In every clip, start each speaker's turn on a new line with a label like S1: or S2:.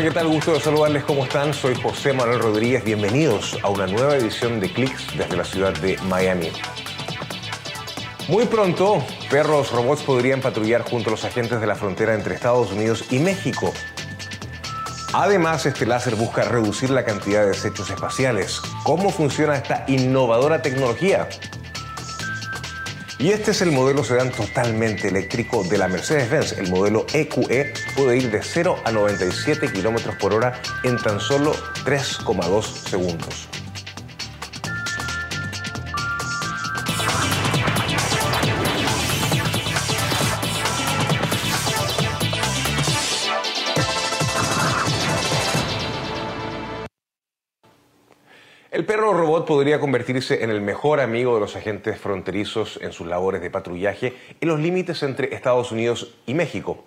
S1: Hola, ¿qué tal? Gusto de saludarles. ¿Cómo están? Soy José Manuel Rodríguez. Bienvenidos a una nueva edición de Clicks desde la ciudad de Miami. Muy pronto, perros robots podrían patrullar junto a los agentes de la frontera entre Estados Unidos y México. Además, este láser busca reducir la cantidad de desechos espaciales. ¿Cómo funciona esta innovadora tecnología? Y este es el modelo sedán totalmente eléctrico de la Mercedes-Benz. El modelo EQE puede ir de 0 a 97 kilómetros por hora en tan solo 3,2 segundos. Podría convertirse en el mejor amigo de los agentes fronterizos en sus labores de patrullaje en los límites entre Estados Unidos y México.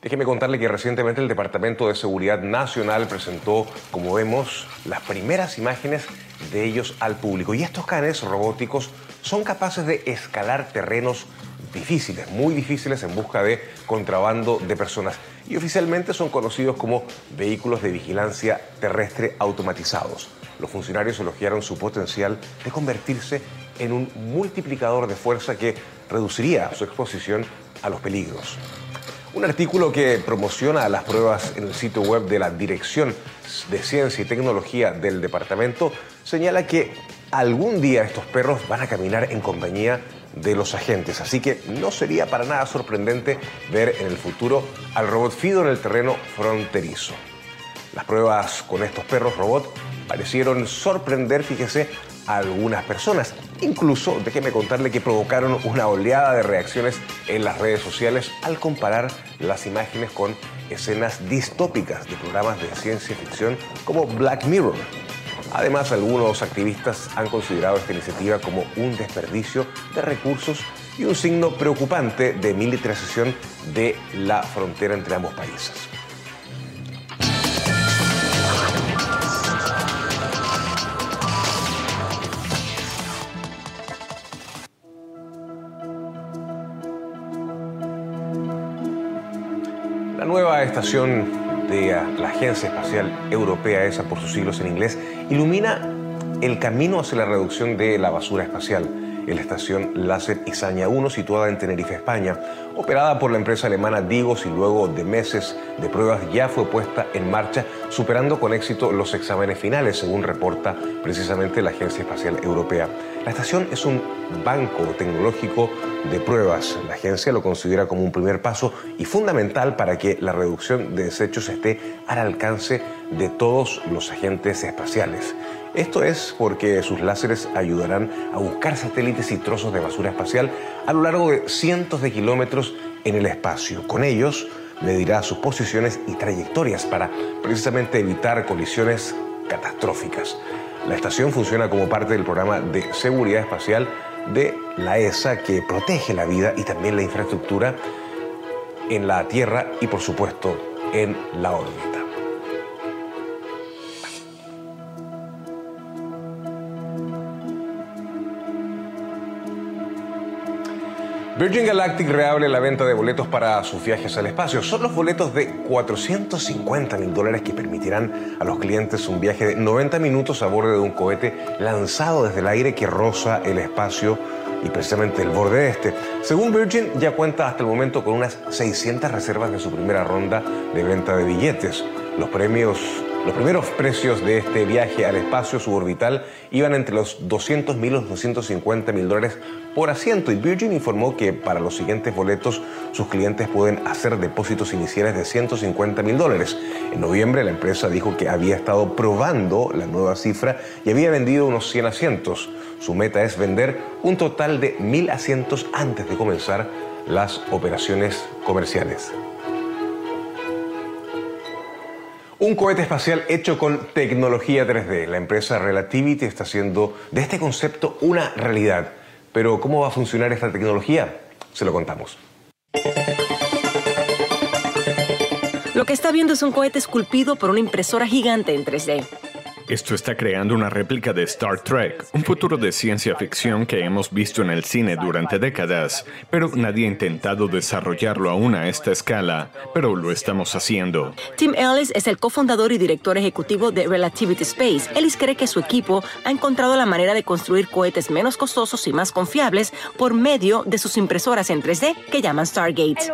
S1: Déjeme contarle que recientemente el Departamento de Seguridad Nacional presentó, como vemos, las primeras imágenes de ellos al público. Y estos canes robóticos son capaces de escalar terrenos difíciles, muy difíciles en busca de contrabando de personas. Y oficialmente son conocidos como vehículos de vigilancia terrestre automatizados. Los funcionarios elogiaron su potencial de convertirse en un multiplicador de fuerza que reduciría su exposición a los peligros. Un artículo que promociona las pruebas en el sitio web de la Dirección de Ciencia y Tecnología del departamento señala que algún día estos perros van a caminar en compañía de los agentes, así que no sería para nada sorprendente ver en el futuro al robot Fido en el terreno fronterizo. Las pruebas con estos perros robot parecieron sorprender, fíjese, a algunas personas. Incluso, déjeme contarle que provocaron una oleada de reacciones en las redes sociales al comparar las imágenes con escenas distópicas de programas de ciencia ficción como Black Mirror. Además, algunos activistas han considerado esta iniciativa como un desperdicio de recursos y un signo preocupante de militarización de la frontera entre ambos países. Estación de la Agencia Espacial Europea, esa por sus siglos en inglés, ilumina el camino hacia la reducción de la basura espacial la estación láser Izaña 1 situada en Tenerife, España, operada por la empresa alemana Digos y luego de meses de pruebas ya fue puesta en marcha, superando con éxito los exámenes finales, según reporta precisamente la Agencia Espacial Europea. La estación es un banco tecnológico de pruebas. La agencia lo considera como un primer paso y fundamental para que la reducción de desechos esté al alcance de todos los agentes espaciales. Esto es porque sus láseres ayudarán a buscar satélites y trozos de basura espacial a lo largo de cientos de kilómetros en el espacio. Con ellos medirá sus posiciones y trayectorias para precisamente evitar colisiones catastróficas. La estación funciona como parte del programa de seguridad espacial de la ESA que protege la vida y también la infraestructura en la Tierra y por supuesto en la órbita. Virgin Galactic reabre la venta de boletos para sus viajes al espacio. Son los boletos de 450 mil dólares que permitirán a los clientes un viaje de 90 minutos a bordo de un cohete lanzado desde el aire que roza el espacio y precisamente el borde de este. Según Virgin, ya cuenta hasta el momento con unas 600 reservas de su primera ronda de venta de billetes. Los premios los primeros precios de este viaje al espacio suborbital iban entre los 200 mil y los 250 mil dólares por asiento y Virgin informó que para los siguientes boletos sus clientes pueden hacer depósitos iniciales de 150 mil dólares. En noviembre la empresa dijo que había estado probando la nueva cifra y había vendido unos 100 asientos. Su meta es vender un total de mil asientos antes de comenzar las operaciones comerciales. Un cohete espacial hecho con tecnología 3D. La empresa Relativity está haciendo de este concepto una realidad. Pero ¿cómo va a funcionar esta tecnología? Se lo contamos.
S2: Lo que está viendo es un cohete esculpido por una impresora gigante en 3D.
S3: Esto está creando una réplica de Star Trek, un futuro de ciencia ficción que hemos visto en el cine durante décadas, pero nadie ha intentado desarrollarlo aún a esta escala, pero lo estamos haciendo.
S2: Tim Ellis es el cofundador y director ejecutivo de Relativity Space. Ellis cree que su equipo ha encontrado la manera de construir cohetes menos costosos y más confiables por medio de sus impresoras en 3D que llaman Stargate.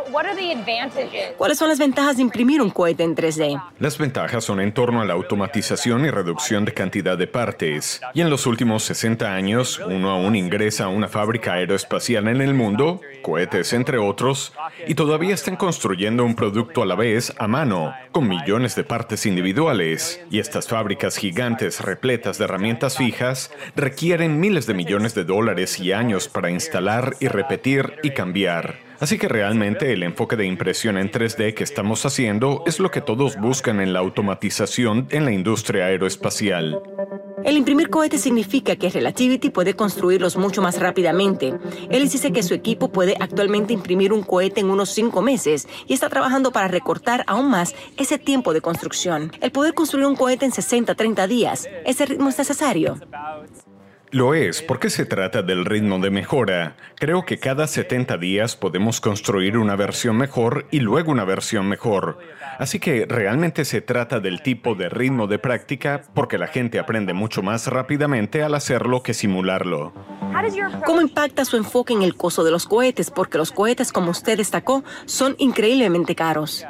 S2: ¿Cuáles son las ventajas de imprimir un cohete en 3D?
S3: Las ventajas son en torno a la automatización y reducción de cantidad de partes. Y en los últimos 60 años, uno aún ingresa a una fábrica aeroespacial en el mundo, cohetes entre otros, y todavía están construyendo un producto a la vez a mano, con millones de partes individuales. Y estas fábricas gigantes repletas de herramientas fijas requieren miles de millones de dólares y años para instalar y repetir y cambiar. Así que realmente el enfoque de impresión en 3D que estamos haciendo es lo que todos buscan en la automatización en la industria aeroespacial.
S2: El imprimir cohetes significa que Relativity puede construirlos mucho más rápidamente. Él dice que su equipo puede actualmente imprimir un cohete en unos cinco meses y está trabajando para recortar aún más ese tiempo de construcción. El poder construir un cohete en 60, 30 días, ¿ese ritmo es necesario?
S3: Lo es, porque se trata del ritmo de mejora. Creo que cada 70 días podemos construir una versión mejor y luego una versión mejor. Así que realmente se trata del tipo de ritmo de práctica porque la gente aprende mucho más rápidamente al hacerlo que simularlo.
S2: ¿Cómo impacta su enfoque en el costo de los cohetes? Porque los cohetes, como usted destacó, son increíblemente caros.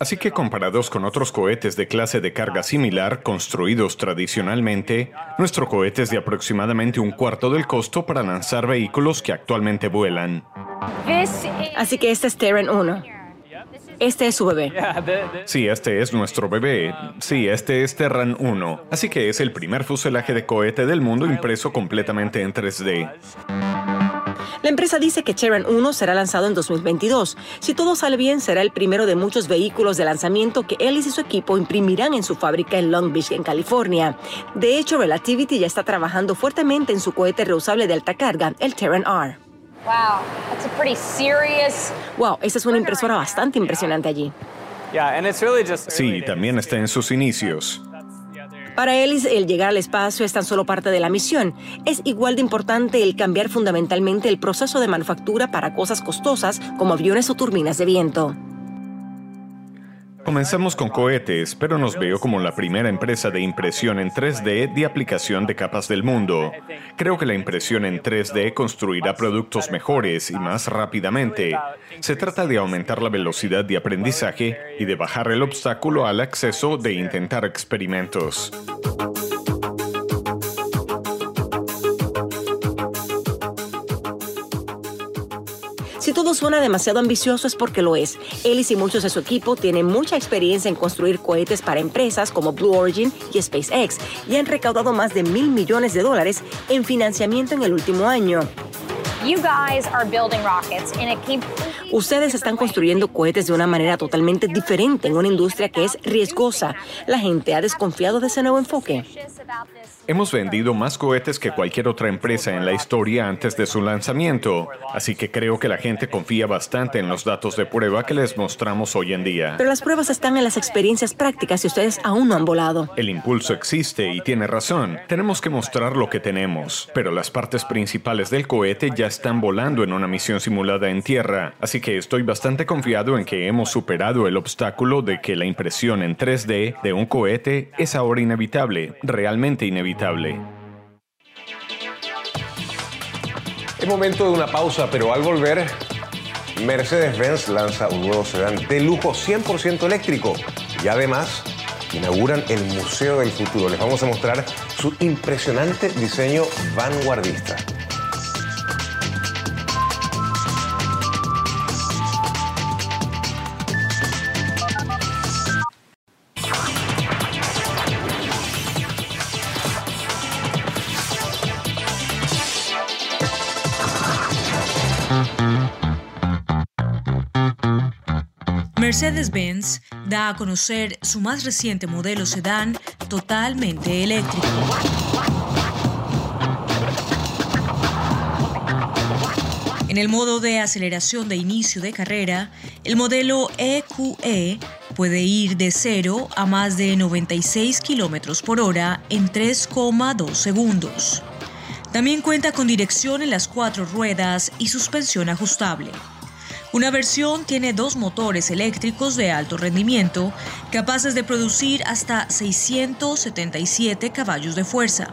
S3: Así que comparados con otros cohetes de clase de carga similar construidos tradicionalmente, nuestro cohete es de aproximadamente un cuarto del costo para lanzar vehículos que actualmente vuelan.
S2: Así que este es Terran 1. Este es su bebé.
S3: Sí, este es nuestro bebé. Sí, este es Terran 1. Así que es el primer fuselaje de cohete del mundo impreso completamente en 3D.
S2: La empresa dice que Terran 1 será lanzado en 2022. Si todo sale bien, será el primero de muchos vehículos de lanzamiento que Ellis y su equipo imprimirán en su fábrica en Long Beach, en California. De hecho, Relativity ya está trabajando fuertemente en su cohete reusable de alta carga, el Terran R. Wow, that's a pretty serious... Wow, esa es una impresora bastante impresionante allí.
S3: Sí, también está en sus inicios.
S2: Para Ellis, el llegar al espacio es tan solo parte de la misión. Es igual de importante el cambiar fundamentalmente el proceso de manufactura para cosas costosas como aviones o turbinas de viento.
S3: Comenzamos con cohetes, pero nos veo como la primera empresa de impresión en 3D de aplicación de capas del mundo. Creo que la impresión en 3D construirá productos mejores y más rápidamente. Se trata de aumentar la velocidad de aprendizaje y de bajar el obstáculo al acceso de intentar experimentos.
S2: Todo suena demasiado ambicioso es porque lo es. Ellis y muchos de su equipo tienen mucha experiencia en construir cohetes para empresas como Blue Origin y SpaceX y han recaudado más de mil millones de dólares en financiamiento en el último año. Ustedes están construyendo cohetes de una manera totalmente diferente en una industria que es riesgosa. La gente ha desconfiado de ese nuevo enfoque.
S3: Hemos vendido más cohetes que cualquier otra empresa en la historia antes de su lanzamiento, así que creo que la gente confía bastante en los datos de prueba que les mostramos hoy en día.
S2: Pero las pruebas están en las experiencias prácticas y ustedes aún no han volado.
S3: El impulso existe y tiene razón. Tenemos que mostrar lo que tenemos, pero las partes principales del cohete ya están volando en una misión simulada en tierra, así que estoy bastante confiado en que hemos superado el obstáculo de que la impresión en 3D de un cohete es ahora inevitable, realmente inevitable
S1: es momento de una pausa, pero al volver, Mercedes-Benz lanza un nuevo sedán de lujo 100% eléctrico y además inauguran el Museo del Futuro. Les vamos a mostrar su impresionante diseño vanguardista.
S4: Mercedes-Benz da a conocer su más reciente modelo sedán totalmente eléctrico. En el modo de aceleración de inicio de carrera, el modelo EQE e puede ir de 0 a más de 96 km por hora en 3,2 segundos. También cuenta con dirección en las cuatro ruedas y suspensión ajustable. Una versión tiene dos motores eléctricos de alto rendimiento capaces de producir hasta 677 caballos de fuerza.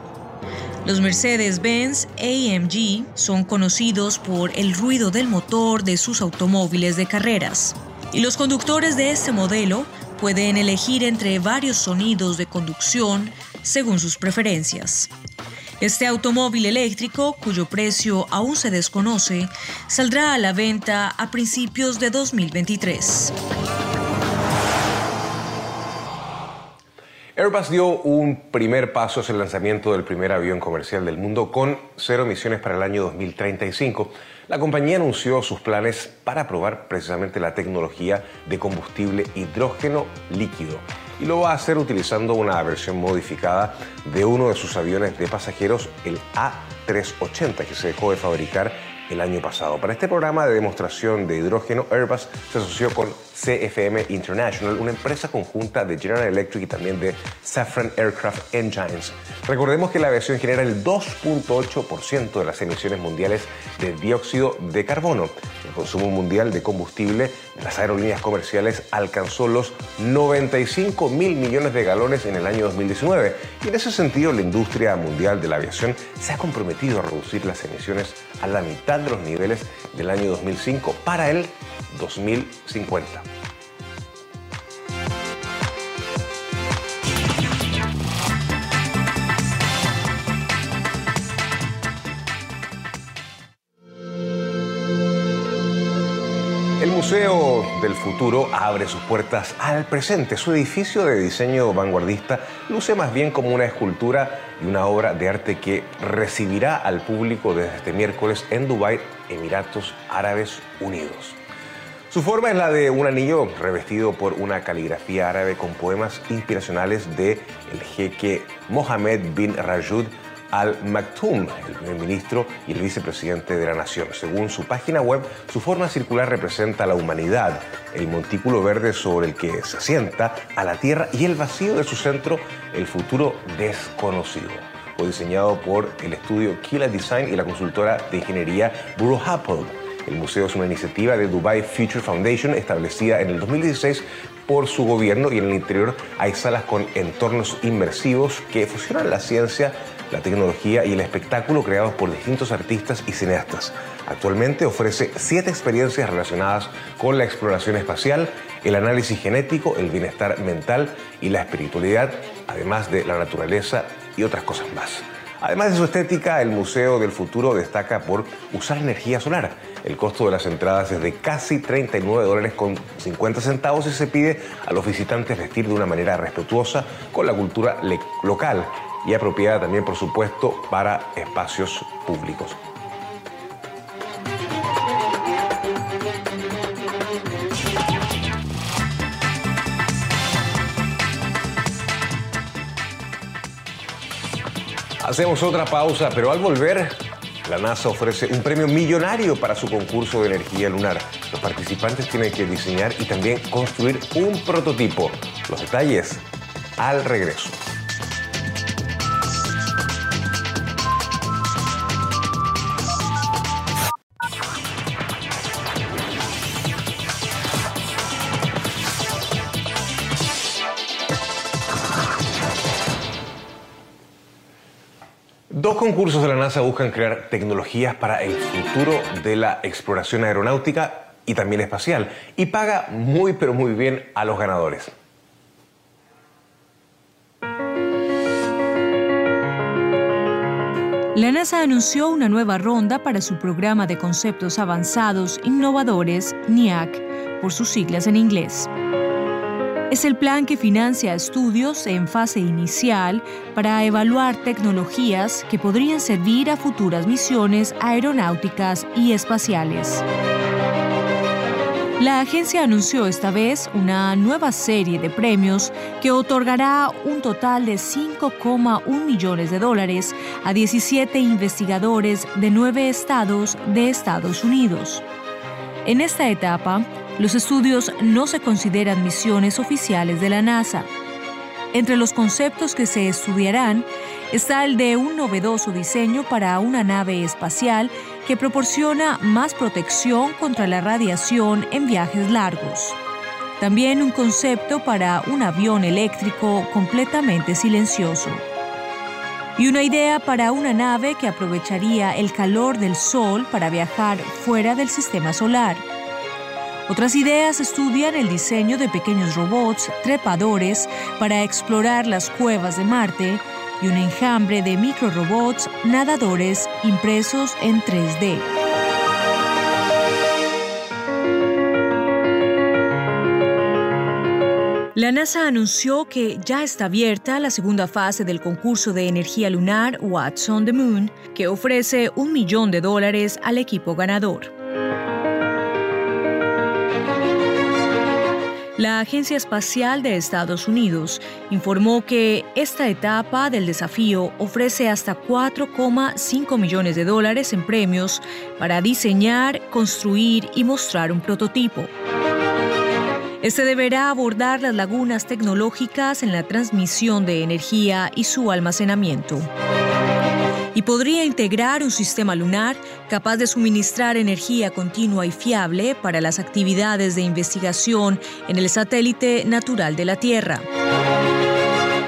S4: Los Mercedes-Benz AMG son conocidos por el ruido del motor de sus automóviles de carreras. Y los conductores de este modelo pueden elegir entre varios sonidos de conducción según sus preferencias. Este automóvil eléctrico, cuyo precio aún se desconoce, saldrá a la venta a principios de 2023.
S1: Airbus dio un primer paso hacia el lanzamiento del primer avión comercial del mundo con cero emisiones para el año 2035. La compañía anunció sus planes para probar precisamente la tecnología de combustible hidrógeno líquido y lo va a hacer utilizando una versión modificada de uno de sus aviones de pasajeros, el A380, que se dejó de fabricar el año pasado. Para este programa de demostración de hidrógeno, Airbus se asoció con CFM International, una empresa conjunta de General Electric y también de Safran Aircraft Engines. Recordemos que la aviación genera el 2.8% de las emisiones mundiales de dióxido de carbono. El consumo mundial de combustible de las aerolíneas comerciales alcanzó los 95 mil millones de galones en el año 2019 y en ese sentido la industria mundial de la aviación se ha comprometido a reducir las emisiones a la mitad los niveles del año 2005 para el 2050. Museo del Futuro abre sus puertas al presente. Su edificio de diseño vanguardista luce más bien como una escultura y una obra de arte que recibirá al público desde este miércoles en Dubái, Emiratos Árabes Unidos. Su forma es la de un anillo revestido por una caligrafía árabe con poemas inspiracionales de el jeque Mohammed bin Rajud al Maktoum, el primer ministro y el vicepresidente de la nación. Según su página web, su forma circular representa a la humanidad, el montículo verde sobre el que se asienta, a la tierra y el vacío de su centro, el futuro desconocido. Fue diseñado por el estudio Kila Design y la consultora de ingeniería Buro Happold. El museo es una iniciativa de Dubai Future Foundation establecida en el 2016 por su gobierno y en el interior hay salas con entornos inmersivos que fusionan la ciencia, la tecnología y el espectáculo creados por distintos artistas y cineastas. Actualmente ofrece siete experiencias relacionadas con la exploración espacial, el análisis genético, el bienestar mental y la espiritualidad, además de la naturaleza y otras cosas más. Además de su estética, el Museo del Futuro destaca por usar energía solar. El costo de las entradas es de casi 39 dólares con 50 centavos y se pide a los visitantes vestir de una manera respetuosa con la cultura local y apropiada también, por supuesto, para espacios públicos. Hacemos otra pausa, pero al volver, la NASA ofrece un premio millonario para su concurso de energía lunar. Los participantes tienen que diseñar y también construir un prototipo. Los detalles al regreso. Concursos de la NASA buscan crear tecnologías para el futuro de la exploración aeronáutica y también espacial y paga muy pero muy bien a los ganadores.
S4: La NASA anunció una nueva ronda para su programa de conceptos avanzados innovadores, NIAC, por sus siglas en inglés. Es el plan que financia estudios en fase inicial para evaluar tecnologías que podrían servir a futuras misiones aeronáuticas y espaciales. La agencia anunció esta vez una nueva serie de premios que otorgará un total de 5,1 millones de dólares a 17 investigadores de nueve estados de Estados Unidos. En esta etapa, los estudios no se consideran misiones oficiales de la NASA. Entre los conceptos que se estudiarán está el de un novedoso diseño para una nave espacial que proporciona más protección contra la radiación en viajes largos. También un concepto para un avión eléctrico completamente silencioso. Y una idea para una nave que aprovecharía el calor del Sol para viajar fuera del sistema solar. Otras ideas estudian el diseño de pequeños robots trepadores para explorar las cuevas de Marte y un enjambre de microrobots nadadores impresos en 3D. La NASA anunció que ya está abierta la segunda fase del concurso de energía lunar What's on the Moon, que ofrece un millón de dólares al equipo ganador. La Agencia Espacial de Estados Unidos informó que esta etapa del desafío ofrece hasta 4,5 millones de dólares en premios para diseñar, construir y mostrar un prototipo. Este deberá abordar las lagunas tecnológicas en la transmisión de energía y su almacenamiento y podría integrar un sistema lunar capaz de suministrar energía continua y fiable para las actividades de investigación en el satélite natural de la Tierra.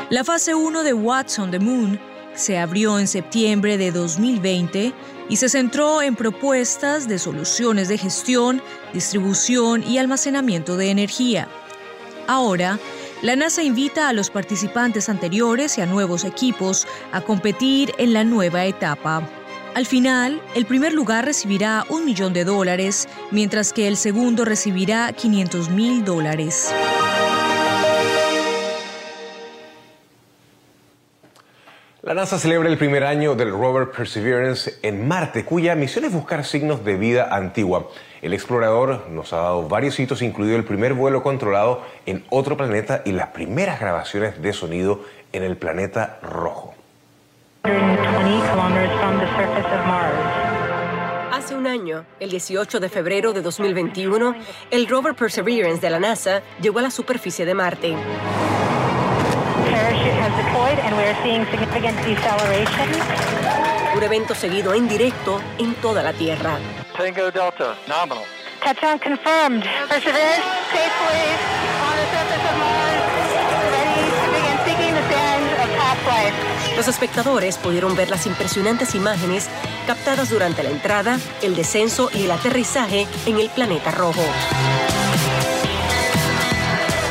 S4: La fase 1 de What's on the Moon se abrió en septiembre de 2020 y se centró en propuestas de soluciones de gestión, distribución y almacenamiento de energía. Ahora, la NASA invita a los participantes anteriores y a nuevos equipos a competir en la nueva etapa. Al final, el primer lugar recibirá un millón de dólares, mientras que el segundo recibirá 500 mil dólares.
S1: NASA celebra el primer año del rover Perseverance en Marte, cuya misión es buscar signos de vida antigua. El explorador nos ha dado varios hitos, incluido el primer vuelo controlado en otro planeta y las primeras grabaciones de sonido en el planeta rojo.
S2: Hace un año, el 18 de febrero de 2021, el rover Perseverance de la NASA llegó a la superficie de Marte Un evento seguido en directo en toda la Tierra.
S5: Tango Delta, nominal.
S2: Touchdown confirmed. Perseverance safely on the surface of Mars, ready to begin seeking the sands of past life. Los espectadores pudieron ver las impresionantes imágenes captadas durante la entrada, el descenso y el aterrizaje en el planeta rojo.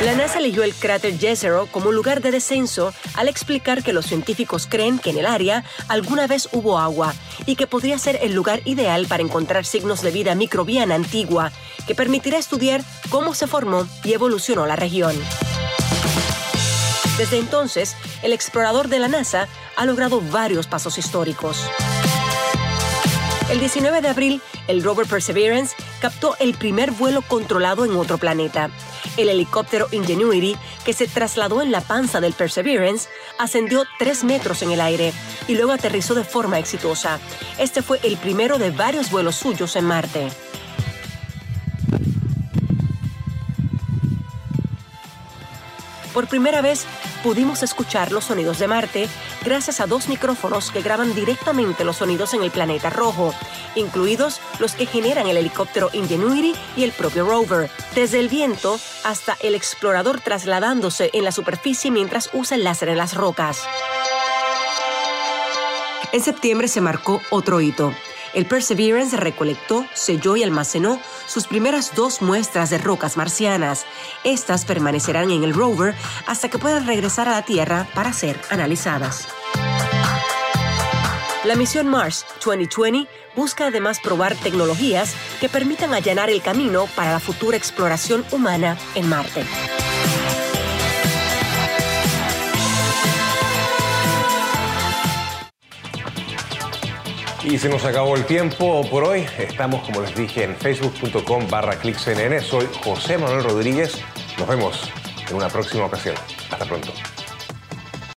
S2: La NASA eligió el cráter Jezero como lugar de descenso al explicar que los científicos creen que en el área alguna vez hubo agua y que podría ser el lugar ideal para encontrar signos de vida microbiana antigua que permitirá estudiar cómo se formó y evolucionó la región. Desde entonces, el explorador de la NASA ha logrado varios pasos históricos. El 19 de abril, el rover Perseverance captó el primer vuelo controlado en otro planeta. El helicóptero Ingenuity, que se trasladó en la panza del Perseverance, ascendió 3 metros en el aire y luego aterrizó de forma exitosa. Este fue el primero de varios vuelos suyos en Marte. Por primera vez pudimos escuchar los sonidos de Marte gracias a dos micrófonos que graban directamente los sonidos en el planeta rojo, incluidos los que generan el helicóptero Ingenuity y el propio rover, desde el viento hasta el explorador trasladándose en la superficie mientras usa el láser en las rocas. En septiembre se marcó otro hito. El Perseverance recolectó, selló y almacenó sus primeras dos muestras de rocas marcianas. Estas permanecerán en el rover hasta que puedan regresar a la Tierra para ser analizadas. La misión Mars 2020 busca además probar tecnologías que permitan allanar el camino para la futura exploración humana en Marte.
S1: Y se nos acabó el tiempo por hoy. Estamos, como les dije, en facebook.com barra clickcnn. Soy José Manuel Rodríguez. Nos vemos en una próxima ocasión. Hasta pronto.